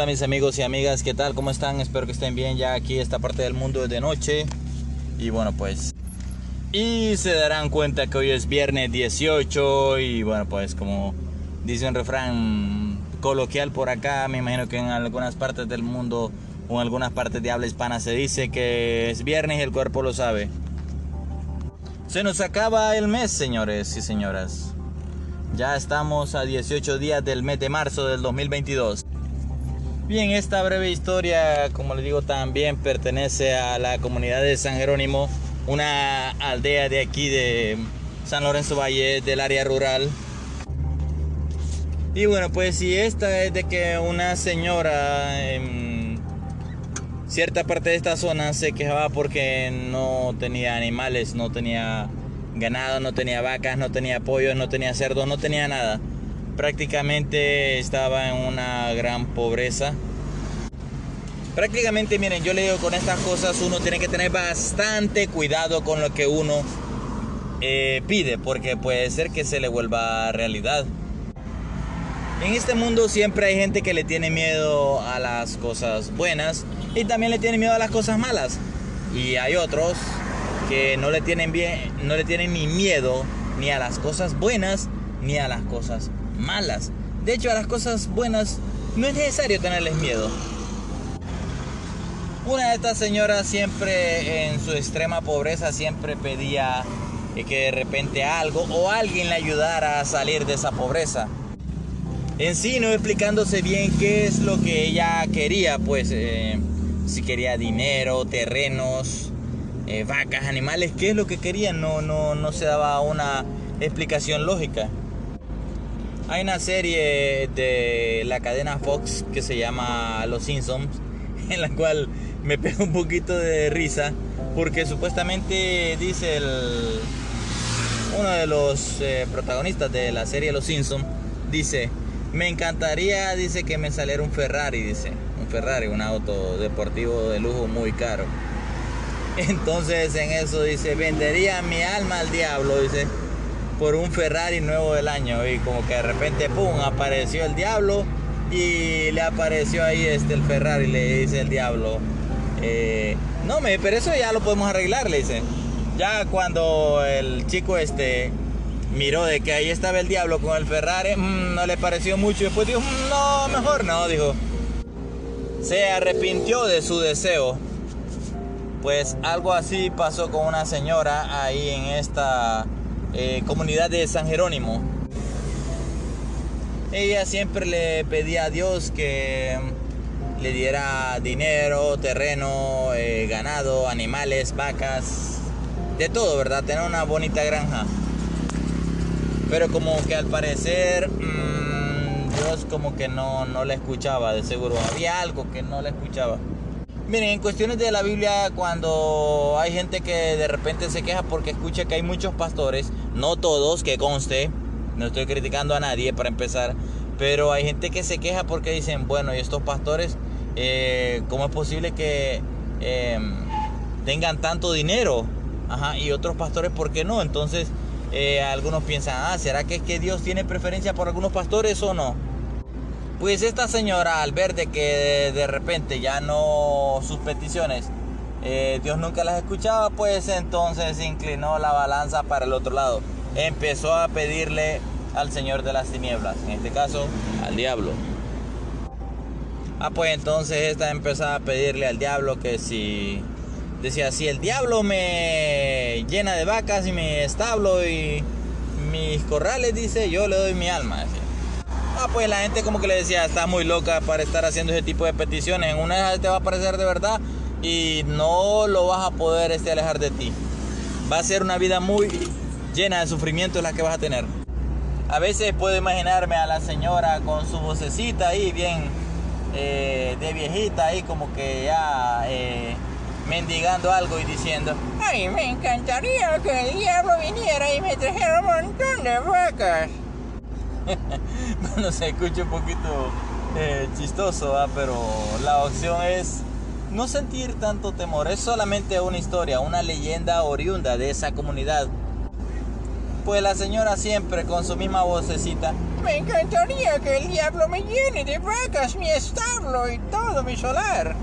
Hola mis amigos y amigas, ¿qué tal? ¿Cómo están? Espero que estén bien ya aquí esta parte del mundo de noche. Y bueno, pues... Y se darán cuenta que hoy es viernes 18 y bueno, pues como dice un refrán coloquial por acá, me imagino que en algunas partes del mundo o en algunas partes de habla hispana se dice que es viernes y el cuerpo lo sabe. Se nos acaba el mes, señores y señoras. Ya estamos a 18 días del mes de marzo del 2022. Bien, esta breve historia, como les digo, también pertenece a la comunidad de San Jerónimo, una aldea de aquí de San Lorenzo Valle, del área rural. Y bueno, pues si esta es de que una señora en cierta parte de esta zona se quejaba porque no tenía animales, no tenía ganado, no tenía vacas, no tenía pollos, no tenía cerdos, no tenía nada prácticamente estaba en una gran pobreza. Prácticamente, miren, yo le digo con estas cosas uno tiene que tener bastante cuidado con lo que uno eh, pide, porque puede ser que se le vuelva realidad. En este mundo siempre hay gente que le tiene miedo a las cosas buenas y también le tiene miedo a las cosas malas. Y hay otros que no le tienen bien, no le tienen ni miedo ni a las cosas buenas ni a las cosas malas. De hecho, a las cosas buenas no es necesario tenerles miedo. Una de estas señoras siempre en su extrema pobreza siempre pedía que de repente algo o alguien le ayudara a salir de esa pobreza. En sí no explicándose bien qué es lo que ella quería, pues eh, si quería dinero, terrenos, eh, vacas, animales, qué es lo que quería, no, no, no se daba una explicación lógica. Hay una serie de la cadena Fox que se llama Los Simpsons, en la cual me pega un poquito de risa, porque supuestamente dice el, uno de los eh, protagonistas de la serie Los Simpsons, dice, me encantaría, dice que me saliera un Ferrari, dice, un Ferrari, un auto deportivo de lujo muy caro. Entonces en eso dice, vendería mi alma al diablo, dice por un Ferrari nuevo del año y como que de repente pum apareció el diablo y le apareció ahí este el Ferrari le dice el diablo eh, no me pero eso ya lo podemos arreglar le dice. Ya cuando el chico este miró de que ahí estaba el diablo con el Ferrari mm, no le pareció mucho. Y después dijo mm, no mejor no dijo. Se arrepintió de su deseo. Pues algo así pasó con una señora ahí en esta eh, comunidad de San Jerónimo. Ella siempre le pedía a Dios que le diera dinero, terreno, eh, ganado, animales, vacas, de todo, ¿verdad? Tener una bonita granja. Pero como que al parecer mm, Dios como que no, no le escuchaba, de seguro. Había algo que no le escuchaba. Miren, en cuestiones de la Biblia, cuando hay gente que de repente se queja porque escucha que hay muchos pastores, no todos, que conste, no estoy criticando a nadie para empezar, pero hay gente que se queja porque dicen, bueno, y estos pastores, eh, ¿cómo es posible que em, tengan tanto dinero? Ajá, y otros pastores, ¿por qué no? Entonces, eh, algunos piensan, ah, ¿será que es que Dios tiene preferencia por algunos pastores o no? Pues esta señora al ver de que de repente ya no sus peticiones eh, Dios nunca las escuchaba, pues entonces inclinó la balanza para el otro lado. Empezó a pedirle al Señor de las tinieblas, en este caso al diablo. Ah, pues entonces esta empezaba a pedirle al diablo que si decía, si el diablo me llena de vacas y mi establo y mis corrales, dice, yo le doy mi alma. Ah, pues la gente como que le decía, está muy loca para estar haciendo ese tipo de peticiones. En una te va a parecer de verdad y no lo vas a poder este, alejar de ti. Va a ser una vida muy llena de sufrimiento la que vas a tener. A veces puedo imaginarme a la señora con su vocecita ahí bien eh, de viejita ahí como que ya eh, mendigando algo y diciendo, ay, me encantaría que el diablo viniera y me trajera un montón de vacas. bueno, se escucha un poquito eh, chistoso, pero la opción es no sentir tanto temor. Es solamente una historia, una leyenda oriunda de esa comunidad. Pues la señora siempre con su misma vocecita. Me encantaría que el diablo me llene de vacas mi establo y todo mi solar.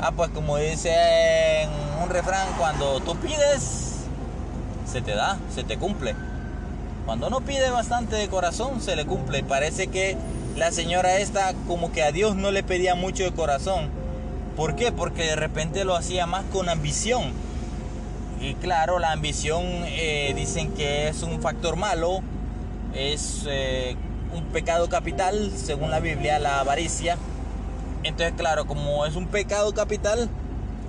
Ah, pues como dice un refrán, cuando tú pides, se te da, se te cumple. Cuando uno pide bastante de corazón, se le cumple. Parece que la señora esta como que a Dios no le pedía mucho de corazón. ¿Por qué? Porque de repente lo hacía más con ambición. Y claro, la ambición eh, dicen que es un factor malo, es eh, un pecado capital, según la Biblia, la avaricia. Entonces, claro, como es un pecado capital,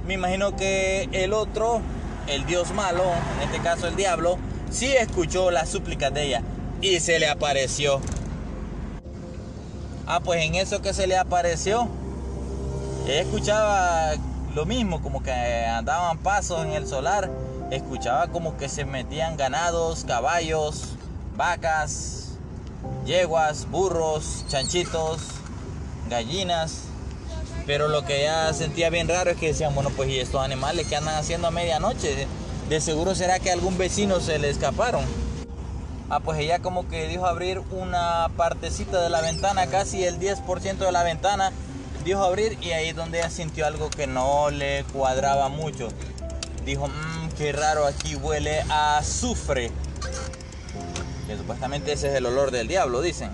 me imagino que el otro, el Dios malo, en este caso el diablo, sí escuchó las súplicas de ella y se le apareció. Ah, pues en eso que se le apareció, ella escuchaba lo mismo, como que andaban pasos en el solar, escuchaba como que se metían ganados, caballos, vacas, yeguas, burros, chanchitos, gallinas. Pero lo que ella sentía bien raro es que decían, bueno, pues y estos animales que andan haciendo a medianoche, de seguro será que algún vecino se le escaparon. Ah, pues ella como que dijo abrir una partecita de la ventana, casi el 10% de la ventana, dijo abrir y ahí es donde ella sintió algo que no le cuadraba mucho. Dijo, mmm, qué raro, aquí huele a azufre. Supuestamente ese es el olor del diablo, dicen.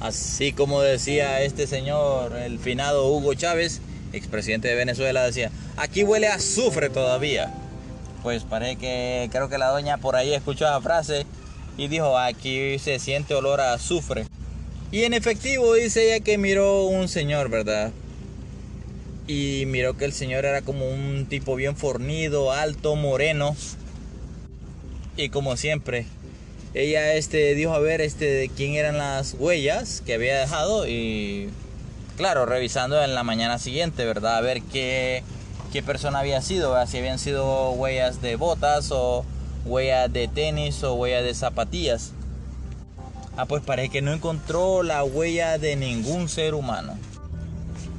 Así como decía este señor, el finado Hugo Chávez, expresidente de Venezuela, decía, aquí huele a azufre todavía. Pues parece que creo que la doña por ahí escuchó esa frase y dijo, aquí se siente olor a azufre. Y en efectivo dice ella que miró un señor, ¿verdad? Y miró que el señor era como un tipo bien fornido, alto, moreno. Y como siempre, ella este, dijo a ver este, de quién eran las huellas que había dejado y claro, revisando en la mañana siguiente, ¿verdad? A ver qué, qué persona había sido, si habían sido huellas de botas o huellas de tenis o huellas de zapatillas. Ah, pues parece que no encontró la huella de ningún ser humano.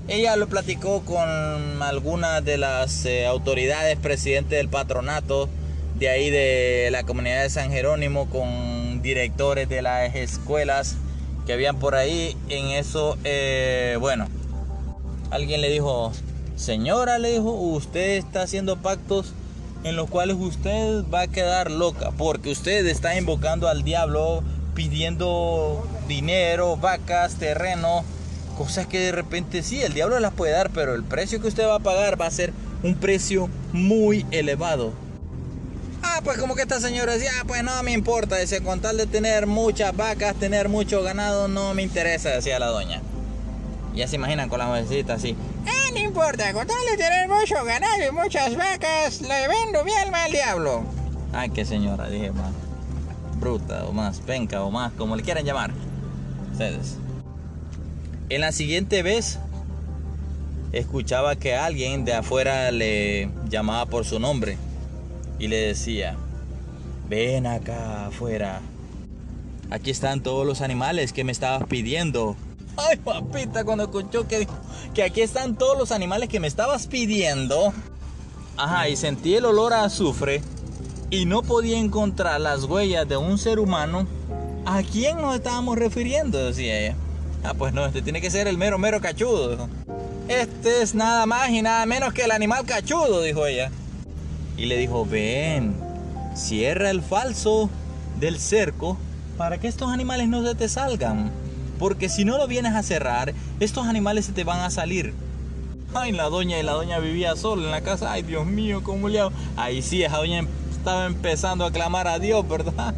Ella lo platicó con algunas de las eh, autoridades, presidente del patronato de ahí de la comunidad de San Jerónimo, con directores de las escuelas que habían por ahí. En eso, eh, bueno, alguien le dijo, señora, le dijo, usted está haciendo pactos en los cuales usted va a quedar loca, porque usted está invocando al diablo pidiendo dinero, vacas, terreno, cosas que de repente sí, el diablo las puede dar, pero el precio que usted va a pagar va a ser un precio muy elevado. Ah, pues como que esta señora decía, ah, pues no me importa, decía, con tal de tener muchas vacas, tener mucho ganado, no me interesa, decía la doña. Ya se imaginan con la mujercita así. Ah, no importa, con tal de tener mucho ganado y muchas vacas, le vendo mi alma al diablo. Ay, qué señora, dije, más bruta o más penca o más, como le quieran llamar. Ustedes. En la siguiente vez, escuchaba que alguien de afuera le llamaba por su nombre y le decía, ven acá afuera. Aquí están todos los animales que me estabas pidiendo. Ay, papita, cuando escuchó que, que aquí están todos los animales que me estabas pidiendo. Ajá, y sentí el olor a azufre y no podía encontrar las huellas de un ser humano. ¿A quién nos estábamos refiriendo? Decía ella. Ah, pues no, este tiene que ser el mero, mero cachudo. Este es nada más y nada menos que el animal cachudo, dijo ella. Y le dijo, ven, cierra el falso del cerco para que estos animales no se te salgan. Porque si no lo vienes a cerrar, estos animales se te van a salir. Ay, la doña y la doña vivía sola en la casa. Ay, Dios mío, cómo le hago. Ahí sí, esa doña estaba empezando a clamar a Dios, ¿verdad?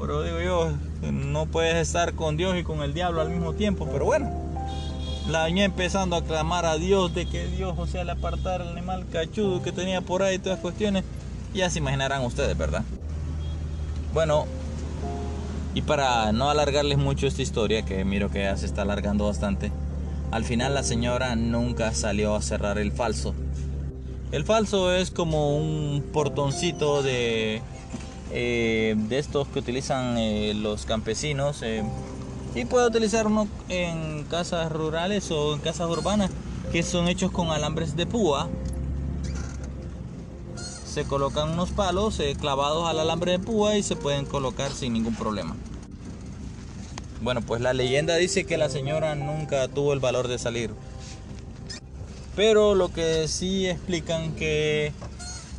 Pero digo yo, no puedes estar con Dios y con el diablo al mismo tiempo. Pero bueno, la doña empezando a clamar a Dios de que Dios, o sea, le apartara el animal cachudo que tenía por ahí, todas cuestiones. Ya se imaginarán ustedes, ¿verdad? Bueno, y para no alargarles mucho esta historia, que miro que ya se está alargando bastante, al final la señora nunca salió a cerrar el falso. El falso es como un portoncito de, eh, de estos que utilizan eh, los campesinos eh, y puede utilizar uno en casas rurales o en casas urbanas que son hechos con alambres de púa. Se colocan unos palos clavados al alambre de púa y se pueden colocar sin ningún problema. Bueno, pues la leyenda dice que la señora nunca tuvo el valor de salir. Pero lo que sí explican que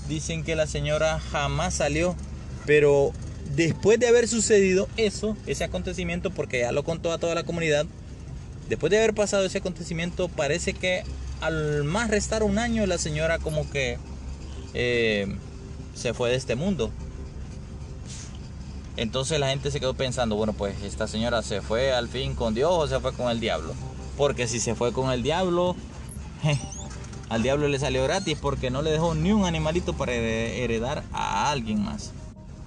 dicen que la señora jamás salió, pero después de haber sucedido eso, ese acontecimiento, porque ya lo contó a toda la comunidad, después de haber pasado ese acontecimiento, parece que al más restar un año la señora como que eh, se fue de este mundo. Entonces la gente se quedó pensando, bueno, pues esta señora se fue al fin con Dios o se fue con el diablo. Porque si se fue con el diablo, al diablo le salió gratis porque no le dejó ni un animalito para heredar a alguien más.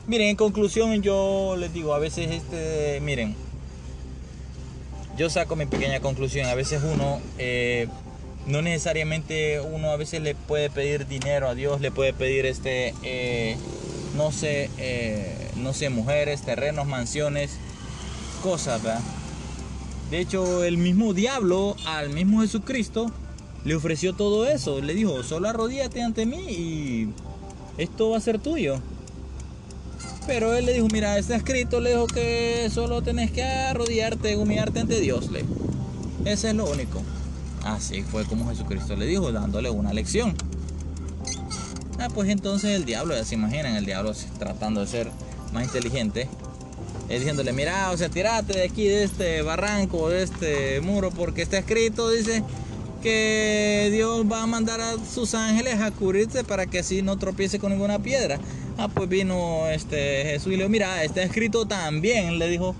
Miren, en conclusión yo les digo, a veces este, miren, yo saco mi pequeña conclusión, a veces uno, eh, no necesariamente uno a veces le puede pedir dinero a Dios, le puede pedir este, eh, no sé, eh, no sé, mujeres, terrenos, mansiones, cosas, ¿verdad? De hecho, el mismo diablo al mismo Jesucristo le ofreció todo eso. Le dijo, solo arrodíate ante mí y esto va a ser tuyo. Pero él le dijo, mira, está escrito, le dijo que solo tenés que arrodillarte, humillarte ante Dios. Le. Ese es lo único. Así fue como Jesucristo le dijo, dándole una lección. Ah, pues entonces el diablo, ya se imaginan, el diablo tratando de ser más inteligente, es diciéndole, mira, o sea, tirate de aquí, de este barranco, de este muro, porque está escrito, dice, que Dios va a mandar a sus ángeles a cubrirte para que así no tropiece con ninguna piedra. Ah, pues vino este Jesús y le dijo, mira, está escrito también, le dijo,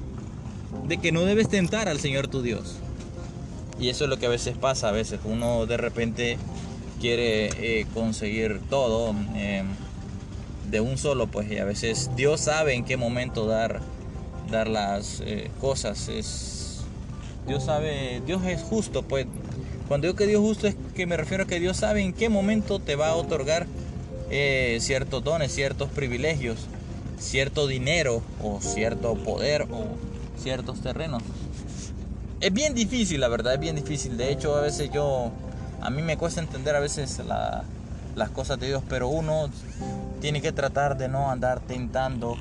de que no debes tentar al Señor tu Dios. Y eso es lo que a veces pasa, a veces uno de repente quiere eh, conseguir todo eh, de un solo, pues y a veces Dios sabe en qué momento dar, dar las eh, cosas. Dios sabe, Dios es justo, pues cuando digo que Dios justo es que me refiero a que Dios sabe en qué momento te va a otorgar ciertos dones, ciertos privilegios, cierto dinero o cierto poder o ciertos terrenos. Es bien difícil, la verdad, es bien difícil. De hecho, a veces yo a mí me cuesta entender a veces las cosas de Dios, pero uno tiene que tratar de no andar tentando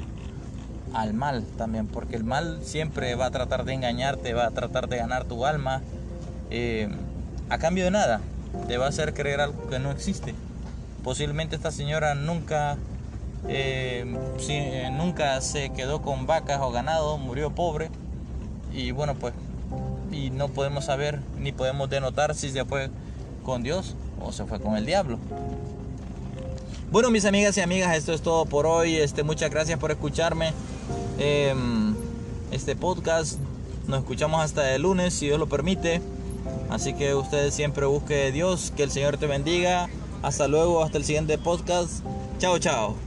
al mal también, porque el mal siempre va a tratar de engañarte, va a tratar de ganar tu alma eh, a cambio de nada, te va a hacer creer algo que no existe. Posiblemente esta señora nunca, eh, eh, nunca se quedó con vacas o ganado, murió pobre y bueno pues y no podemos saber ni podemos denotar si se fue con Dios o se fue con el diablo. Bueno, mis amigas y amigas, esto es todo por hoy. Este, muchas gracias por escucharme. Em, este podcast. Nos escuchamos hasta el lunes, si Dios lo permite. Así que ustedes siempre busquen Dios, que el Señor te bendiga. Hasta luego, hasta el siguiente podcast. Chao, chao.